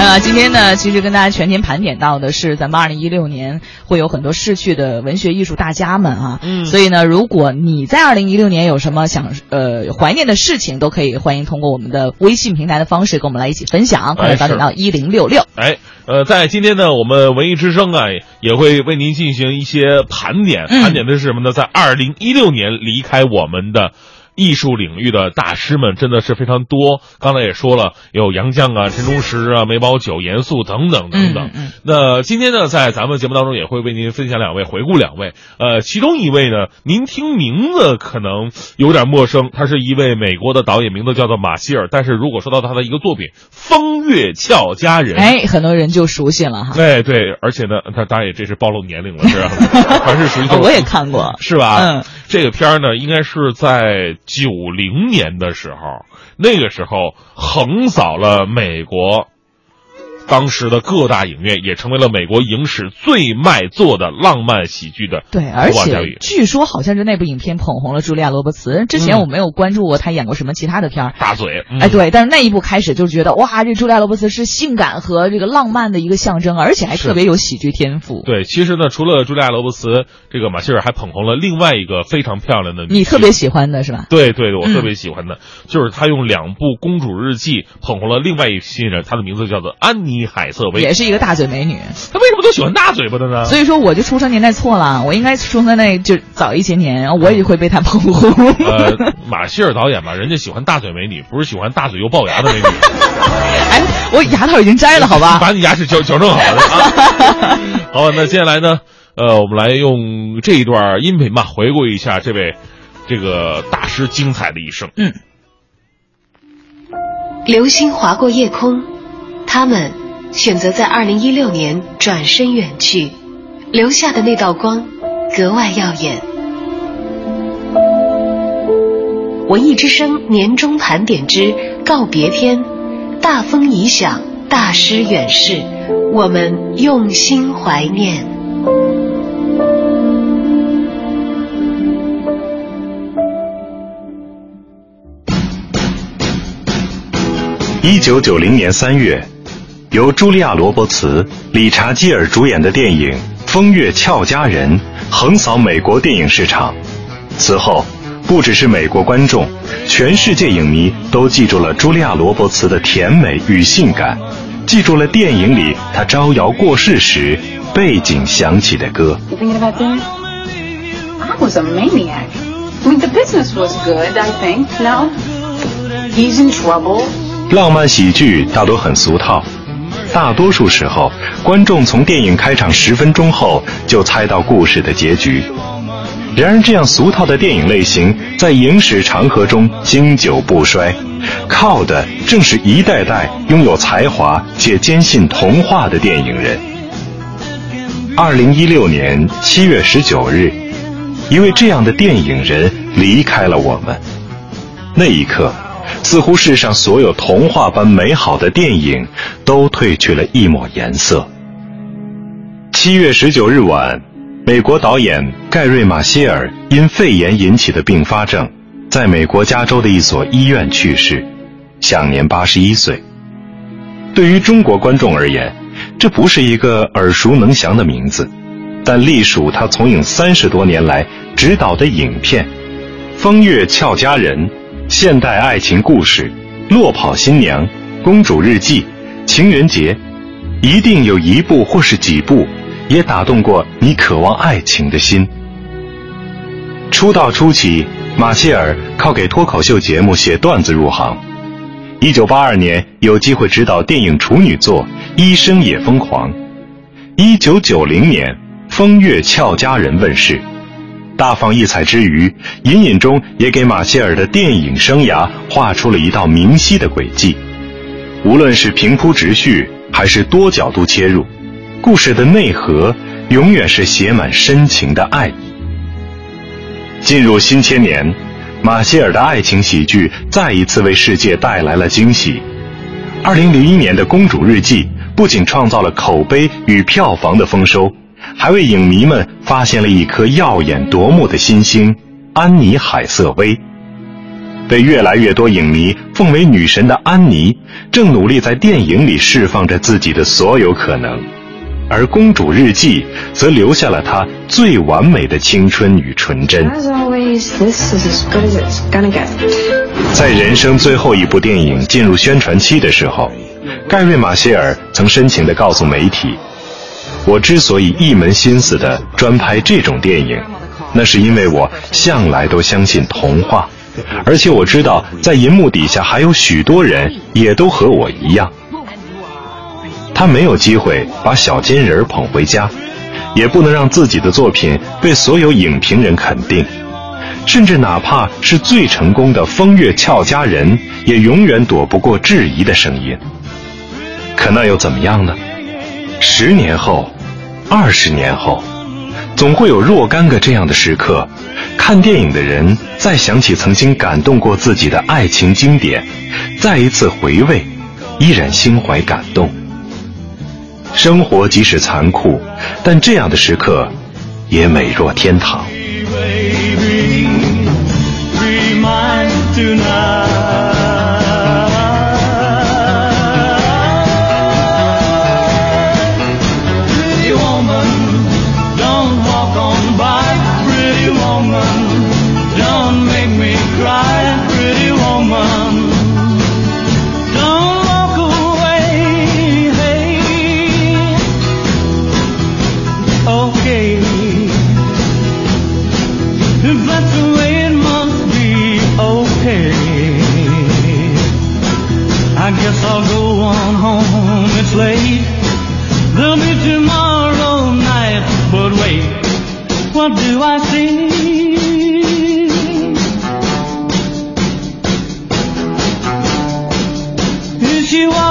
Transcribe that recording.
呃，今天呢，其实跟大家全天盘点到的是咱们二零一六年会有很多逝去的文学艺术大家们啊。嗯所以呢，如果你在二零一六年有什么想呃怀念的事情，都可以欢迎通过我们的微信平台的方式跟我们来一起分享。快乐早点到一零六六。哎，呃，在今天呢，我们文艺之声啊，也会为您进行一些盘点。嗯盘点的是什么呢？在二零一六年离开我们的。艺术领域的大师们真的是非常多，刚才也说了，有杨绛啊、陈忠实啊、梅葆玖、严肃等等等等。那今天呢，在咱们节目当中也会为您分享两位，回顾两位。呃，其中一位呢，您听名字可能有点陌生，他是一位美国的导演，名字叫做马歇尔。但是如果说到他的一个作品《风月俏佳人》，哎，很多人就熟悉了哈。哎，对，而且呢，他当然也这是暴露年龄了，是吧？还是属于这种哦我也看过。是吧？嗯，这个片儿呢，应该是在九零年的时候，那个时候横扫了美国。当时的各大影院也成为了美国影史最卖座的浪漫喜剧的对，而且据说好像是那部影片捧红了茱莉亚·罗伯茨。之前嗯我没有关注过她演过什么其他的片儿。大嘴。嗯哎，，对，但是那一部开始就觉得哇，这茱莉亚·罗伯茨是性感和这个浪漫的一个象征，而且还特别有喜剧天赋。对，其实呢，除了茱莉亚·罗伯茨，这个马歇尔还捧红了另外一个非常漂亮的女你特别喜欢的是吧？对对，我嗯特别喜欢的，就是她用两部《公主日记》捧红了另外一新人，她的名字叫做安妮海瑟薇。也是一个大嘴美女，她为什么都喜欢大嘴巴的呢？所以说我就出生年代错了，我应该出生在就早一些年，然后我也会被她捧红。呃，马歇尔导演吧，人家喜欢大嘴美女，不是喜欢大嘴又龅牙的美女。哎，我牙套已经摘了，好吧？把你牙齿矫矫正好了啊。好，那接下来呢，呃，我们来用这一段音频吧，回顾一下这位这个大师精彩的一生。嗯，流星划过夜空，他们选择在二零一六年转身远去，留下的那道光格外耀眼。文艺之声年终盘点之告别篇，大风已响，大师远逝，我们用心怀念。一九九零年三月，由茱莉亚·罗伯茨、理查基尔主演的电影《风月俏佳人》横扫美国电影市场。此后，不只是美国观众，全世界影迷都记住了茱莉亚·罗伯茨的甜美与性感，记住了电影里她招摇过市时背景响起的歌。Was a maniac. I mean, the business was good, I think. No? He's in trouble. 浪漫喜剧大多很俗套，大多数时候，观众从电影开场十分钟后就猜到故事的结局。然而，这样俗套的电影类型在影史长河中经久不衰，靠的正是一代代拥有才华且坚信童话的电影人。二零一六年七月十九日，一位这样的电影人离开了我们。那一刻，似乎世上所有童话般美好的电影都褪去了一抹颜色。七月十九日晚，美国导演盖瑞·马歇尔因肺炎引起的并发症，在美国加州的一所医院去世，享年八十一岁。对于中国观众而言，这不是一个耳熟能详的名字，但隶属他从影三十多年来执导的影片《风月俏佳人》。现代爱情故事，《落跑新娘》《公主日记》《情人节》，一定有一部或是几部也打动过你渴望爱情的心。出道初期，马歇尔靠给脱口秀节目写段子入行。一九八二年有机会执导电影处女作《医生也疯狂》。一九九零年，《风月俏佳人》问世。大放异彩之余，隐隐中也给马歇尔的电影生涯画出了一道明晰的轨迹。无论是平铺直叙，还是多角度切入，故事的内核永远是写满深情的爱意。进入新千年，马歇尔的爱情喜剧再一次为世界带来了惊喜。二零零一年的《公主日记》不仅创造了口碑与票房的丰收。还为影迷们发现了一颗耀眼夺目的新星——安妮海瑟薇。被越来越多影迷奉为女神的安妮，正努力在电影里释放着自己的所有可能，而《公主日记》则留下了她最完美的青春与纯真。在人生最后一部电影进入宣传期的时候，盖瑞·马歇尔曾深情地告诉媒体：“我之所以一门心思地专拍这种电影。”那是因为我向来都相信童话，而且我知道在银幕底下还有许多人也都和我一样。他没有机会把小金人捧回家，也不能让自己的作品被所有影评人肯定，甚至哪怕是最成功的《风月俏佳人》，也永远躲不过质疑的声音。可那又怎么样呢？十年后，二十年后。总会有若干个这样的时刻，看电影的人再想起曾经感动过自己的爱情经典，再一次回味，依然心怀感动。生活即使残酷，但这样的时刻也美若天堂。Don't make me cry, pretty woman. Don't walk away. Hey. Okay. If that's the way it must be, okay. I guess I'll go on home. It's late. Tomorrow night. But wait, what do I see? you are.